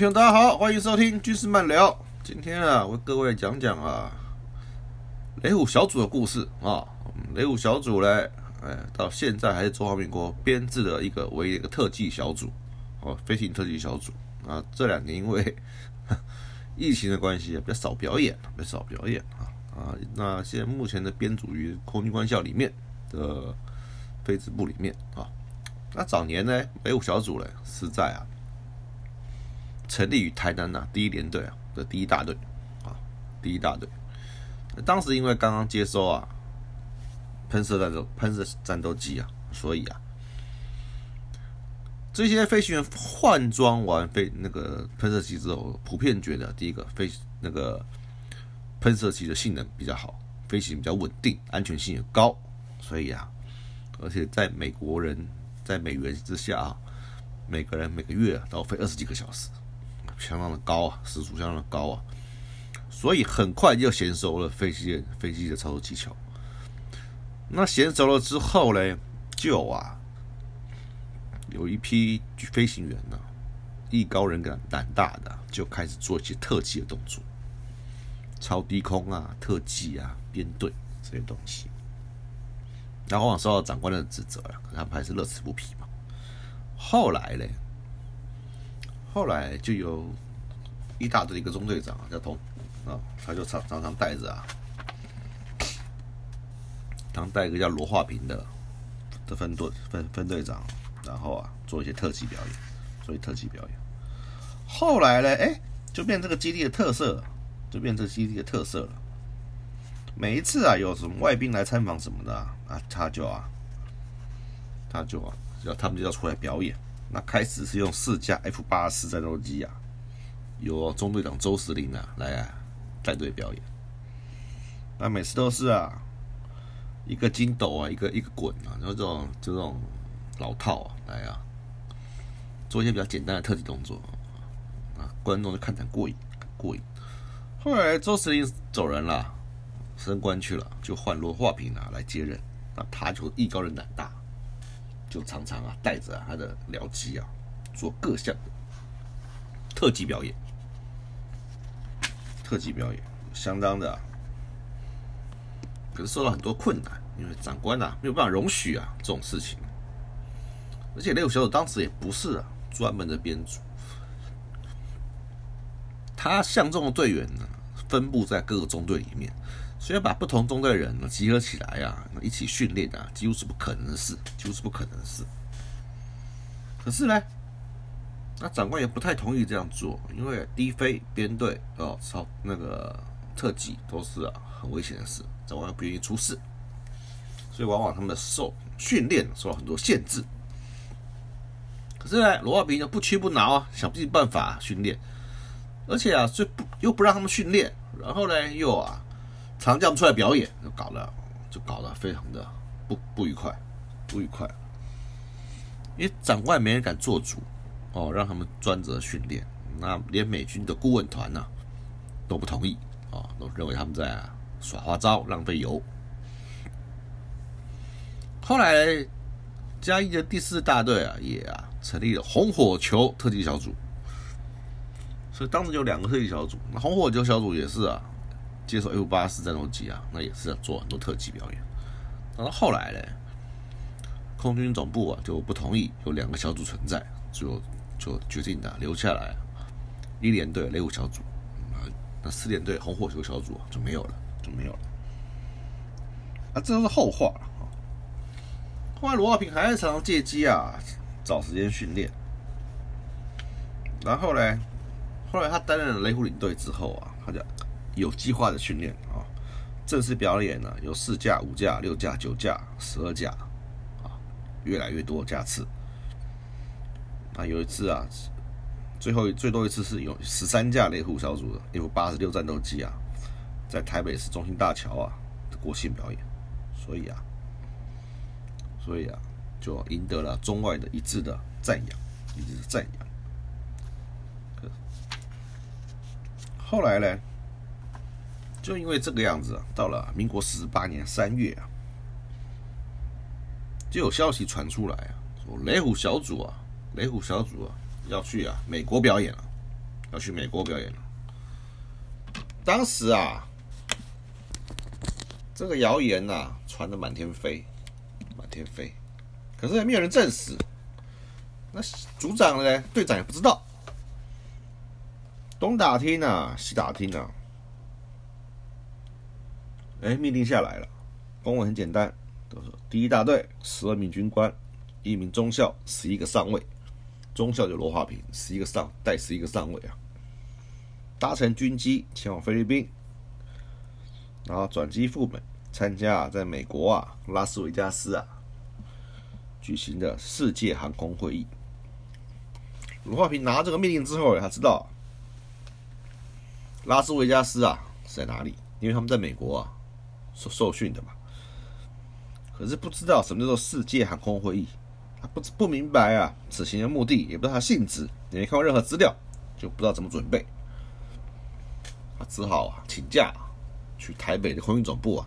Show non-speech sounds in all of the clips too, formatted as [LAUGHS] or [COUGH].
听众大家好，欢迎收听军事漫聊。今天啊，为各位讲讲啊，雷虎小组的故事啊。雷虎小组呢，哎，到现在还是中华民国编制的一个唯一一个特技小组哦，飞行特技小组啊。这两年因为 [LAUGHS] 疫情的关系，比较少表演，比较少表演啊啊。那现在目前的编组于空军官校里面的飞子部里面啊。那早年呢，雷虎小组呢是在啊，成立于台南呐第一联队啊的第一大队啊，第一大队。当时因为刚刚接收啊喷射战斗喷射战斗机啊，所以啊这些飞行员换装完飞那个喷射机之后，普遍觉得第一个飞那个喷射机的性能比较好，飞行比较稳定，安全性也高，所以啊，而且在美国人。在美元之下啊，每个人每个月都要飞二十几个小时，相当的高啊，时速相当的高啊，所以很快就娴熟了飞机飞机的操作技巧。那娴熟了之后呢，就啊，有一批飞行员呢，艺高人胆胆大的，就开始做一些特技的动作，超低空啊、特技啊、编队这些东西。然后往往受到长官的指责了，可他们还是乐此不疲嘛。后来呢，后来就有一大队一个中队长叫童啊，他就常常常带着啊，常带一个叫罗化平的的分队分分队长，然后啊做一些特技表演，做一些特技表演。后来呢，哎，就变这个基地的特色，就变这基地的特色了。每一次啊，有什么外宾来参访什么的啊，他就啊，他就啊，要他们就要出来表演。那开始是用四架 F 八四战斗机啊，由中队长周司令啊来啊带队表演。那每次都是啊，一个筋斗啊，一个一个滚啊，然后这种这种老套啊来啊，做一些比较简单的特技动作啊，观众就看得很过瘾，过瘾。后来周司令走人了。升官去了，就换罗化平啊来接任。那他就艺高人胆大，就常常啊带着他的僚机啊做各项的特技表演。特技表演相当的，可是受到很多困难，因为长官呐没有办法容许啊这种事情。而且雷虎小组当时也不是啊专门的编组，他相中的队员呢分布在各个中队里面。所以把不同中队的人集合起来啊，一起训练啊，几乎是不可能的事，几乎是不可能的事。可是呢，那长官也不太同意这样做，因为低飞编队哦，操那个特技都是啊很危险的事，长官不愿意出事，所以往往他们的受训练受到很多限制。可是呢，罗化平就不屈不挠啊，想尽办法训练，而且啊，就不又不让他们训练，然后呢又啊。常叫他们出来表演，就搞得就搞得非常的不不愉快，不愉快。因为长官没人敢做主哦，让他们专责训练。那连美军的顾问团呢都不同意啊，都认为他们在耍花招、浪费油。后来嘉义的第四大队啊，也啊成立了红火球特技小组。所以当时有两个特技小组，那红火球小组也是啊。接受 F 八四战斗机啊，那也是做很多特技表演。然后后来呢，空军总部啊就不同意有两个小组存在，就就决定的留下来一连队雷虎小组啊，那四连队红火球小组就没有了，就没有了。啊，这都是后话了啊。后来罗浩平还是常常借机啊找时间训练。然后呢，后来他担任雷虎领队之后啊，他就。有计划的训练啊，正式表演呢有四架、五架、六架、九架、十二架啊，越来越多架次。啊，有一次啊，最后最多一次是有十三架猎虎小组的 F 八十六战斗机啊，在台北市中心大桥啊的国庆表演，所以啊，所以啊，就赢得了中外的一致的赞扬，一致的赞扬。后来呢？就因为这个样子，到了民国四十八年三月啊，就有消息传出来啊，说雷虎小组啊，雷虎小组啊要去啊美国表演了，要去美国表演了。当时啊，这个谣言呐传的满天飞，满天飞，可是也没有人证实。那组长呢？队长也不知道。东打听啊，西打听啊，哎，命令下来了。公文很简单，都是第一大队十二名军官，一名中校，十一个上尉。中校就罗华平，十一个上带十一个上尉啊，搭乘军机前往菲律宾，然后转机赴美，参加在美国啊拉斯维加斯啊举行的世界航空会议。罗华平拿这个命令之后，他知道拉斯维加斯啊是在哪里，因为他们在美国啊受受训的嘛。可是不知道什么叫做世界航空会议，他不不明白啊此行的目的，也不知道他性质，也没看过任何资料，就不知道怎么准备。他只好啊请假去台北的空运总部啊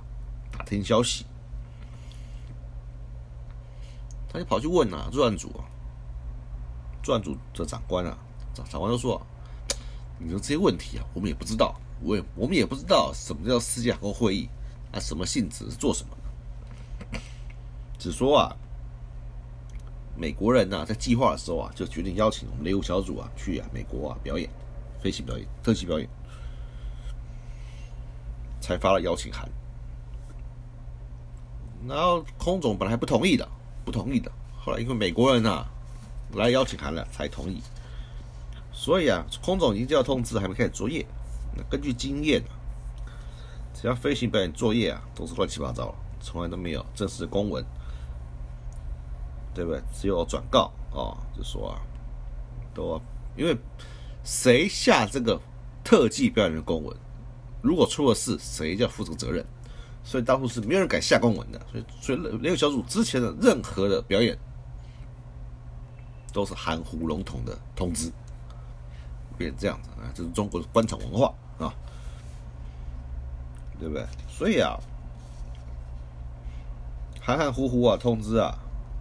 打听消息。他就跑去问啊作案组啊。专案组的长官啊，长长官都说：“你说这些问题啊，我们也不知道，我也我们也不知道什么叫世界航空会议啊，什么性质是做什么。只说啊，美国人呐，在计划的时候啊，就决定邀请我们雷武小组啊去啊美国啊表演飞行表演、特技表演，才发了邀请函。然后空总本来还不同意的，不同意的，后来因为美国人呐。”来邀请函了才同意，所以啊，空总已经接到通知，还没开始作业。那根据经验，只要飞行表演作业啊，都是乱七八糟，从来都没有正式公文，对不对？只有转告啊，就说啊，都因为谁下这个特技表演的公文，如果出了事，谁就要负责责任。所以当初是没有人敢下公文的，所以所以那个小组之前的任何的表演。都是含糊笼统的通知，变成这样子啊，这是中国的官场文化啊，对不对？所以啊，含含糊糊啊，通知啊，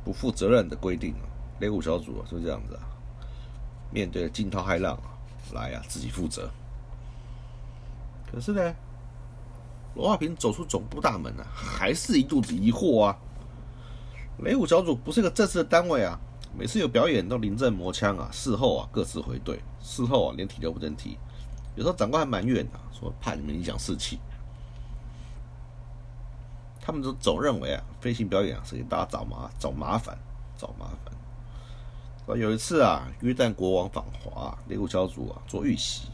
不负责任的规定啊，雷虎小组啊，就这样子啊，面对惊涛骇浪啊，来啊，自己负责。可是呢，罗华平走出总部大门啊，还是一肚子疑惑啊。雷虎小组不是一个正式的单位啊。每次有表演都临阵磨枪啊，事后啊各自回队，事后啊连提都不能提。有时候长官还埋怨啊，说怕你们影响士气。他们都总认为啊，飞行表演是给大家找麻找麻烦，找麻烦。有一次啊，约旦国王访华，猎户小组啊做预习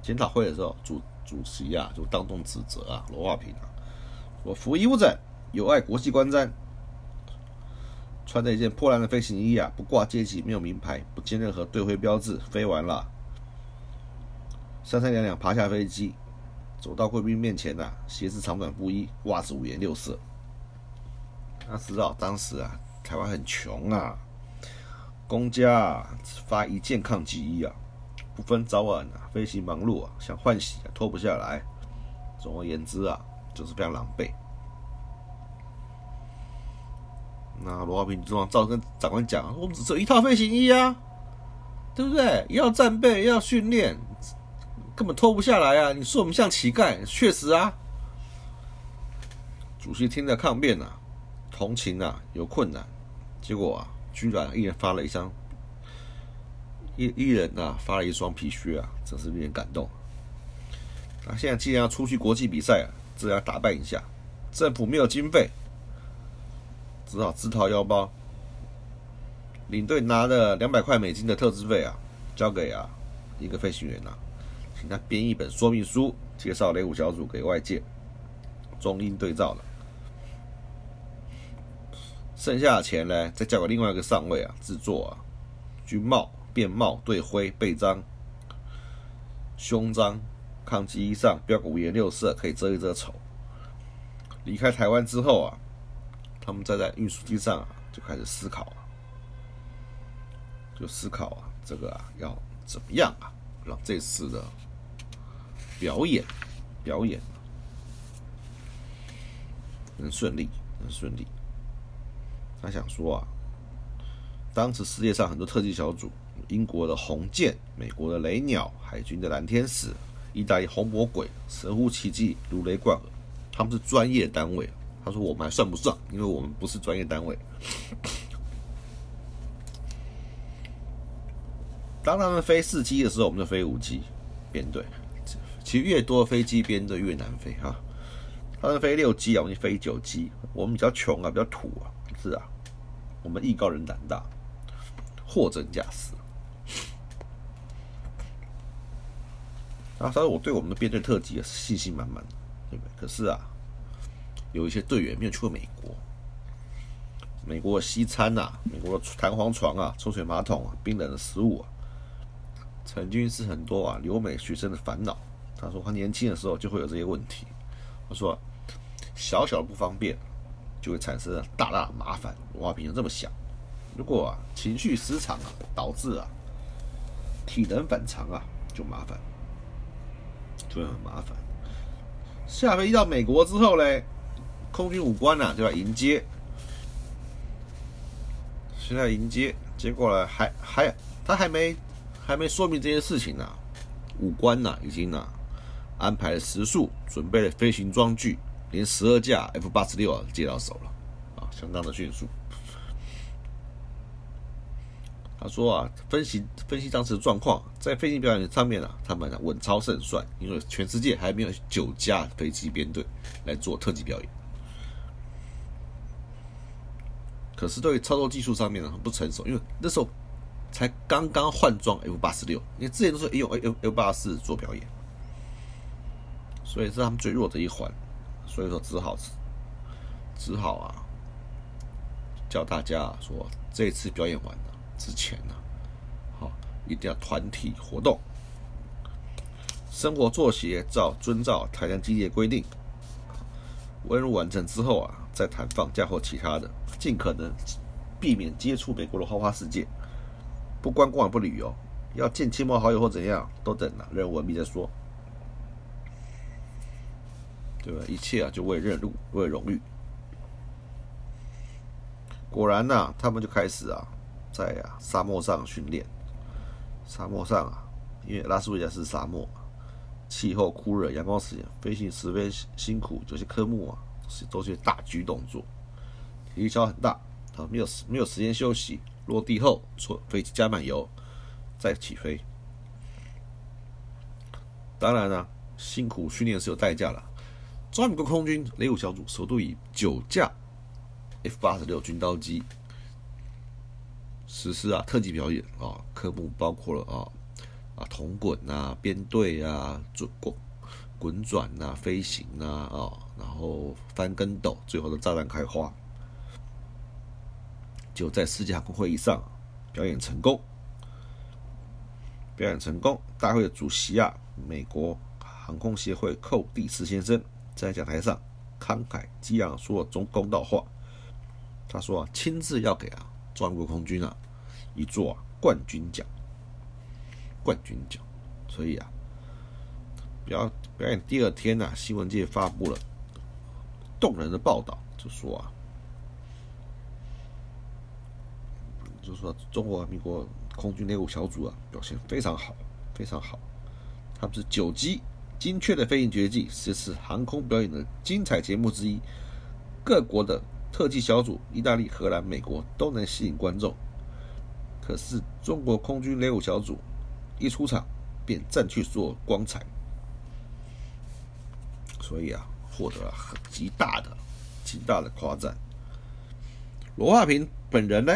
检讨会的时候，主主席啊就当众指责啊罗华平啊，说服役不整，有碍国际观瞻。穿着一件破烂的飞行衣啊，不挂阶级，没有名牌，不见任何队徽标志，飞完了，三三两两爬下飞机，走到贵宾面前呐，鞋子长短不一，袜子五颜六色。他知道当时啊，台湾很穷啊，公家啊发一件抗击衣啊，不分早晚啊，飞行忙碌啊，想换洗啊脱不下来。总而言之啊，就是非常狼狈。那罗华平就照跟长官讲，我们只有一套飞行衣啊，对不对？要战备，要训练，根本脱不下来啊！你说我们像乞丐，确实啊。主席听了抗辩啊，同情啊，有困难，结果啊，居然一人发了一双，一一人啊发了一双皮靴啊，真是令人感动。啊，现在既然要出去国际比赛啊，自然打扮一下，政府没有经费。只好自掏腰包，领队拿了两百块美金的特资费啊，交给啊一个飞行员呐，请他编一本说明书，介绍雷虎小组给外界，中英对照的。剩下的钱呢，再交给另外一个上尉啊，制作啊军帽、便帽、队徽、背章、胸章、抗击衣上标个五颜六色，可以遮一遮丑。离开台湾之后啊。他们再在运输机上啊，就开始思考啊，就思考啊，这个啊要怎么样啊，让这次的表演表演很顺利，很顺利。他想说啊，当时世界上很多特技小组英国的红箭、美国的雷鸟、海军的蓝天使、意大利红魔鬼、神乎其技、如雷贯耳，他们是专业单位。他说我们还算不上，因为我们不是专业单位。当他们飞四机的时候，我们就飞五机编队。其实越多飞机编队越难飞哈。他们飞六机啊，我们飞九机。我们比较穷啊，比较土啊，是啊。我们艺高人胆大，货真价实。啊，所以我对我们的编队特辑信心满满，对不对？可是啊，有一些队员没有去过美国。美国的西餐呐，美国的弹簧床啊，抽水马桶啊，冰冷的食物啊。曾经是很多啊留美学生的烦恼。他说他年轻的时候就会有这些问题。他说小小的不方便就会产生大大的麻烦。文化平衡这么想，如果情绪失常啊，导致啊体能反常啊，就麻烦，就会很麻烦。下飞机到美国之后嘞，空军武官呐就要迎接，现在迎接，结果呢还还他还没。还没说明这件事情呢，武官呢已经呢安排了食宿，准备了飞行装具，连十二架 F 八十六啊接到手了，啊，相当的迅速。他说啊，分析分析当时的状况，在飞行表演上面啊，他们稳操胜算，因为全世界还没有九架飞机编队来做特技表演。可是对于操作技术上面呢很不成熟，因为那时候。才刚刚换装 F 八十六，因为之前都是用 F F 八四做表演，所以是他们最弱的一环，所以说只好只好啊，叫大家说这次表演完了之前呢，好一定要团体活动，生活作息照遵照台湾机械规定，温入完成之后啊，再谈放假或其他的，尽可能避免接触美国的花花世界。不观光不旅游，要见亲朋好友或怎样，都等了任务完毕再说，对吧？一切啊，就为任务，为荣誉。果然呐，他们就开始啊，在啊沙漠上训练。沙漠上啊，因为拉斯维加斯沙漠，气候酷热，阳光时间，飞行十分辛苦。有些科目啊，是都是大举动作，体力消耗很大啊，没有没有时间休息。落地后，坐飞机加满油，再起飞。当然了，辛苦训练是有代价的。中华民国空军雷五小组首度以九架 F 八十六军刀机实施啊特技表演啊，科目包括了啊啊铜滚啊、编队啊、转滚滚转啊、飞行啊啊，然后翻跟斗，最后的炸弹开花。就在世界航空会议上表演成功，表演成功。大会的主席啊，美国航空协会寇蒂斯先生在讲台上慷慨激昂说中公道话。他说啊，亲自要给啊中国空军啊一座冠军奖，冠军奖。所以啊，表表演第二天呢，新闻界发布了动人的报道，就说啊。就说，中华民国空军内务小组啊，表现非常好，非常好。他们是九级精确的飞行绝技，这是航空表演的精彩节目之一。各国的特技小组，意大利、荷兰、美国都能吸引观众。可是中国空军雷武小组一出场便占据所有光彩，所以啊，获得了很极大的、极大的夸赞。罗化平本人呢？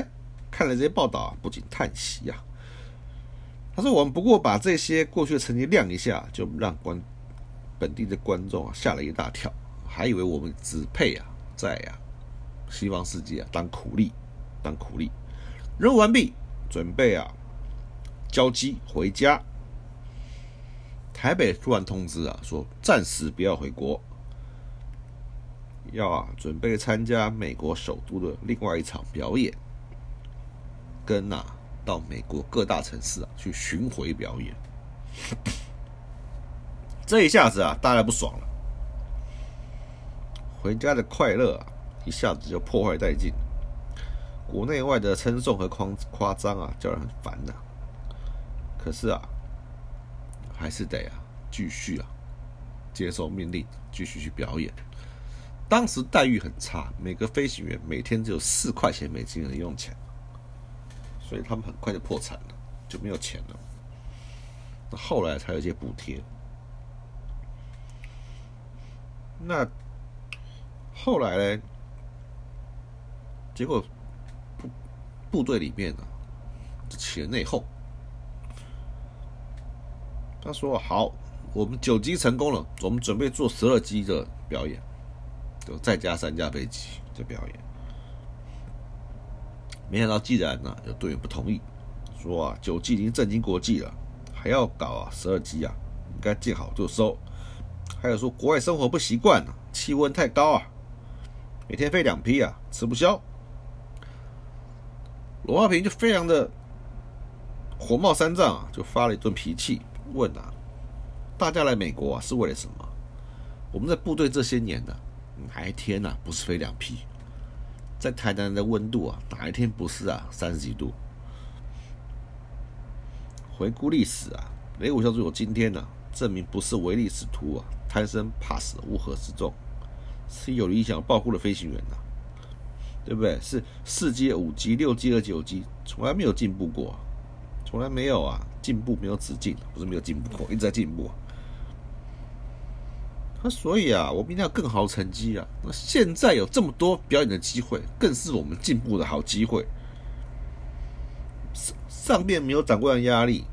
看了这些报道啊，不禁叹息呀。他说：“我们不过把这些过去的成绩亮一下，就让观本地的观众啊吓了一大跳，还以为我们只配啊在啊西方世界啊当苦力，当苦力。任务完毕，准备啊交机回家。台北突然通知啊，说暂时不要回国，要啊准备参加美国首都的另外一场表演。”跟呐，到美国各大城市啊去巡回表演，这一下子啊，大家不爽了，回家的快乐啊，一下子就破坏殆尽。国内外的称颂和夸夸张啊，叫人很烦的。可是啊，还是得啊继续啊接受命令，继续去表演。当时待遇很差，每个飞行员每天只有四块钱美金的用钱，所以他们很快就破产了，就没有钱了。那后来才有一些补贴。那后来呢？结果部部队里面呢起了内讧。他说：“好，我们九机成功了，我们准备做十二机的表演。”就再加三架飞机的表演，没想到既然呢有队员不同意，说啊九 G 已经震惊国际了，还要搞啊十二级啊，应该见好就收。还有说国外生活不习惯啊，气温太高啊，每天飞两批啊，吃不消。罗华平就非常的火冒三丈啊，就发了一顿脾气，问啊大家来美国啊是为了什么？我们在部队这些年呢？哪一天呐？不是飞两批？在台南的温度啊，哪一天不是啊？三十几度。回顾历史啊，雷武小组有今天呢，证明不是唯利是图啊，贪生怕死、乌合之众，是有理想、抱负的飞行员呐，对不对？是四阶、五级、六阶和九级，从来没有进步过，从来没有啊，进步没有止境，不是没有进步过，一直在进步。那所以啊，我们一定要更好成绩啊！那现在有这么多表演的机会，更是我们进步的好机会。上上面没有长官的压力，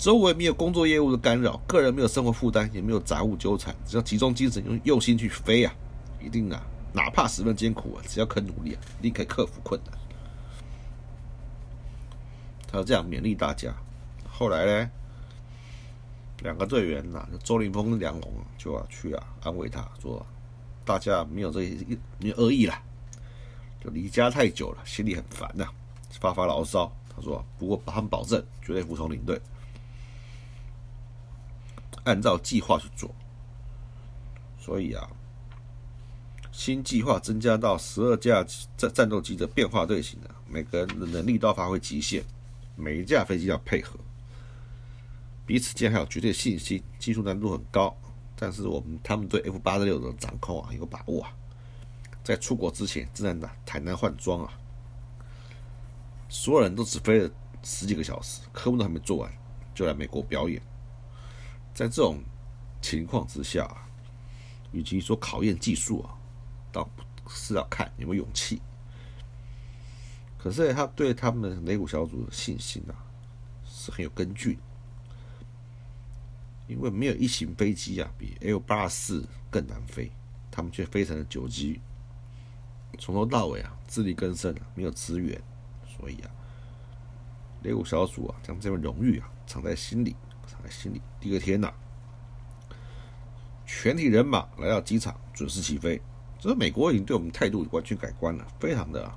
周围没有工作业务的干扰，个人没有生活负担，也没有杂物纠缠，只要集中精神，用用心去飞啊！一定啊，哪怕十分艰苦啊，只要肯努力啊，一定可以克服困难。他这样勉励大家。后来呢？两个队员呐，周林峰跟梁龙就要去啊安慰他说：“大家没有这一没有恶意啦，就离家太久了，心里很烦呐，发发牢骚。”他说：“不过他们保证绝对服从领队，按照计划去做。所以啊，新计划增加到十二架战战斗机的变化队形啊，每个人的能力都要发挥极限，每一架飞机要配合。”彼此间还有绝对信心，技术难度很高，但是我们他们对 F 八十六的掌控啊有把握啊，在出国之前自然的台南换装啊，所有人都只飞了十几个小时，科目都还没做完就来美国表演，在这种情况之下，与其说考验技术啊，倒是要看有没有勇气。可是他对他们雷虎小组的信心啊，是很有根据。因为没有一型飞机啊，比 L 八四更难飞，他们却飞成了九机，从头到尾啊自力更生，没有资源，所以啊，雷武小组啊将这份荣誉啊藏在心里，藏在心里。第二天呐，全体人马来到机场，准时起飞。这美国已经对我们态度完全改观了，非常的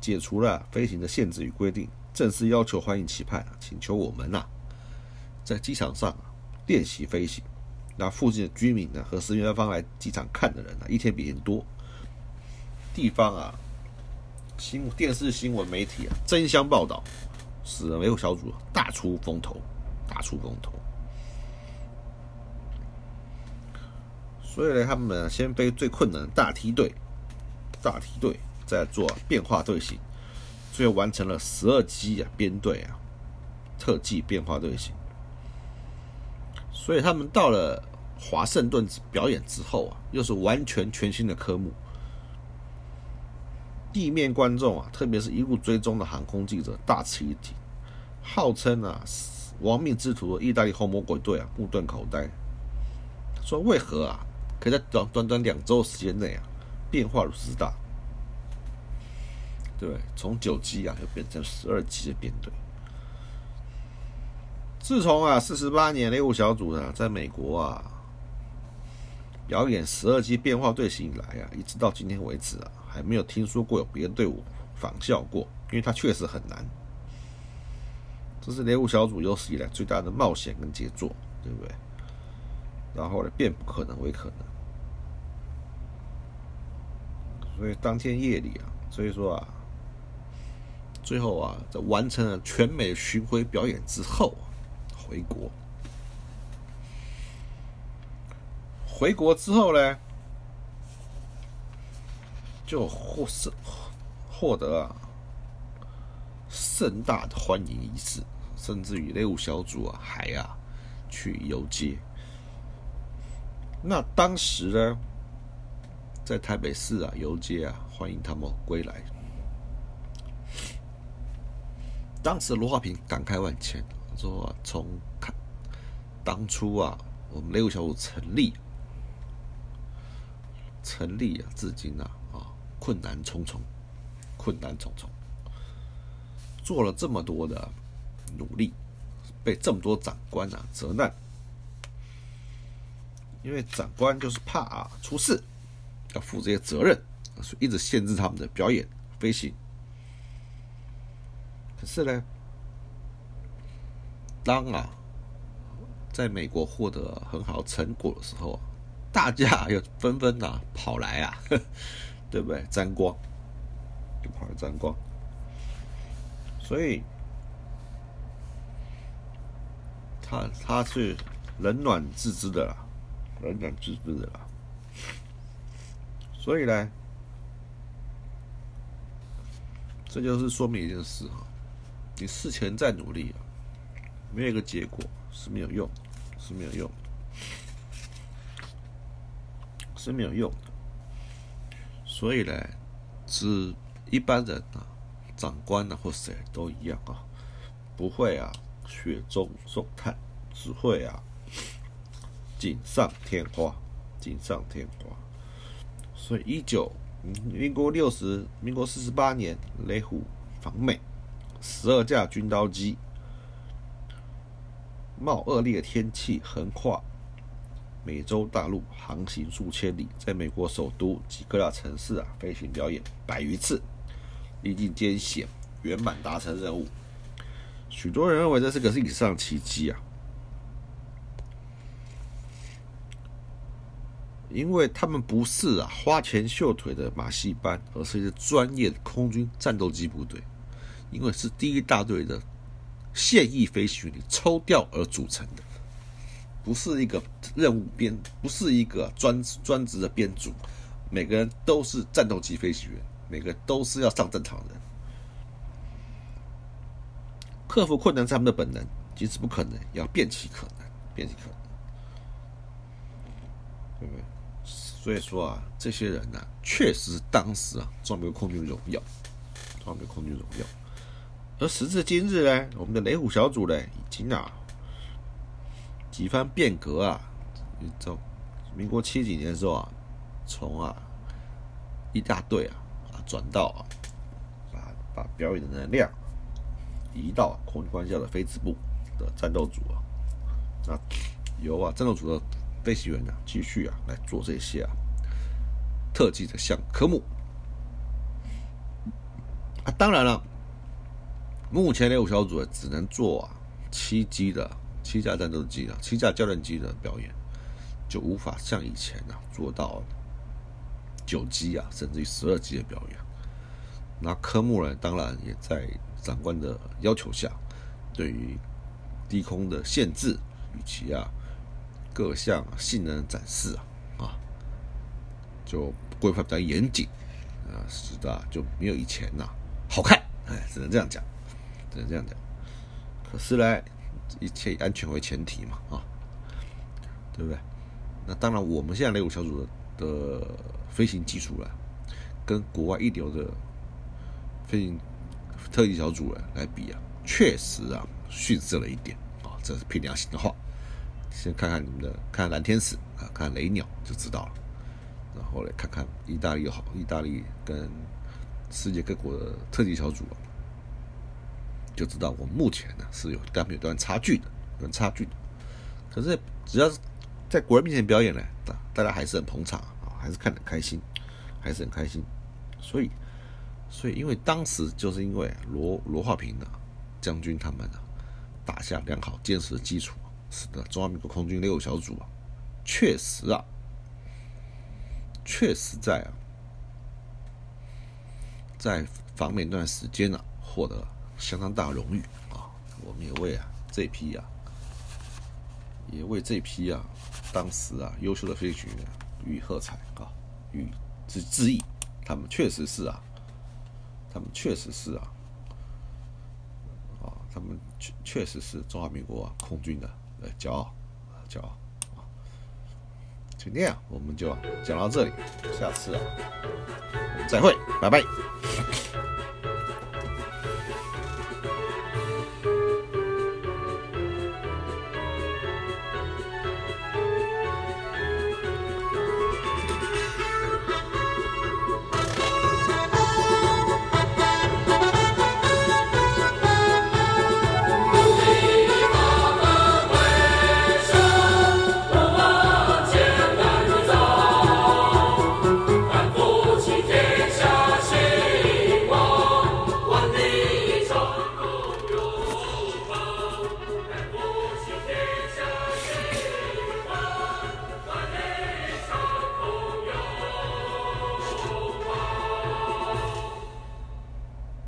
解除了飞行的限制与规定，正式要求欢迎期盼，请求我们呐。在机场上练习飞行，那附近的居民呢和石原方来机场看的人呢一天比一天多。地方啊新电视新闻媒体啊争相报道，使人维护小组大出风头，大出风头。所以呢，他们先飞最困难的大梯队，大梯队在做变化队形，最后完成了十二机啊编队啊特技变化队形。所以他们到了华盛顿表演之后啊，又是完全全新的科目。地面观众啊，特别是一路追踪的航空记者大吃一惊，号称啊“亡命之徒”的意大利红魔鬼队啊目瞪口呆，说为何啊可以在短短短两周时间内啊变化如此大？对，从九级啊又变成十二级的编队。自从啊四十八年雷武小组呢在美国啊表演十二级变化队形以来啊，一直到今天为止啊，还没有听说过有别的队伍仿效过，因为它确实很难。这是雷武小组有史以来最大的冒险跟杰作，对不对？然后呢，变不可能为可能。所以当天夜里啊，所以说啊，最后啊，在完成了全美巡回表演之后，回国。回国之后呢，就获胜获得啊盛大的欢迎仪式，甚至于雷武小组啊还啊去游街。那当时呢，在台北市啊游街啊欢迎他们归来。当时罗华平感慨万千，说从看当初啊我们雷武小组成立。成立啊，至今啊，啊，困难重重，困难重重，做了这么多的努力，被这么多长官啊责难，因为长官就是怕啊出事，要负这些责任，所以一直限制他们的表演飞行。可是呢，当啊，在美国获得很好成果的时候。大家又纷纷呐跑来啊，[LAUGHS] 对不对？沾光，就跑来沾光，所以他他是冷暖自知的啦，冷暖自知的啦。所以呢，这就是说明一件事哈，你事前再努力啊，没有一个结果是没有用，是没有用。是没有用的，所以呢，是一般人啊，长官啊或谁都一样啊，不会啊雪中送炭，只会啊锦上添花，锦上添花。所以一九民国六十，民国四十八年，雷虎访美，十二架军刀机，冒恶劣天气横跨。美洲大陆航行数千里，在美国首都及各大城市啊飞行表演百余次，历尽艰险，圆满达成任务。许多人认为这是个历史上奇迹啊，因为他们不是啊花拳绣腿的马戏班，而是一个专业的空军战斗机部队，因为是第一大队的现役飞行员抽调而组成的。不是一个任务编，不是一个专专职的编组，每个人都是战斗机飞行员，每个都是要上战场的。克服困难是他们的本能，即使不可能，要变其可能，变其可能，对不对？所以说啊，这些人呢，确实当时啊，装备空军荣耀，装备空军荣耀。而时至今日呢，我们的雷虎小组呢，已经啊。几番变革啊，从民国七几年的时候啊，从啊一大队啊啊转到啊，把把表演的能量移到空军官校的飞子部的战斗组啊，那由啊战斗组的飞行员呢继续啊来做这些啊特技的项科目啊，当然了，目前雷五小组只能做啊七机的。七架战斗机啊，七架教练机的表演就无法像以前啊做到九机啊，甚至于十二机的表演。那科目呢，当然也在长官的要求下，对于低空的限制以及啊各项性能展示啊啊，就规范比较严谨啊，是的，就没有以前呐好看，哎，只能这样讲，只能这样讲。可是呢。一切以安全为前提嘛，啊，对不对？那当然，我们现在雷五小组的的飞行技术了，跟国外一流的飞行特技小组来比啊，确实啊逊色了一点啊，这是凭良心的话。先看看你们的，看蓝天使啊，看雷鸟就知道了。然后来看看意大利好，意大利跟世界各国的特技小组。就知道我们目前呢是有跟他们有段差距的，有差距的。可是只要是在国人面前表演呢，大大家还是很捧场啊，还是看得很开心，还是很开心。所以，所以因为当时就是因为罗罗化平的将军他们呢打下良好坚实的基础，使得中华民国空军六小组啊，确实啊，确实在啊，在访美那段时间呢。获得相当大的荣誉啊！我们也为啊这批啊，也为这批啊当时啊优秀的飞行员予以喝彩啊，予致致意。他们确实是啊，他们确实是啊，啊，他们确确实是中华民国啊空军的呃骄傲，骄傲啊！今天啊，我们就讲到这里，下次啊，我们再会，拜拜。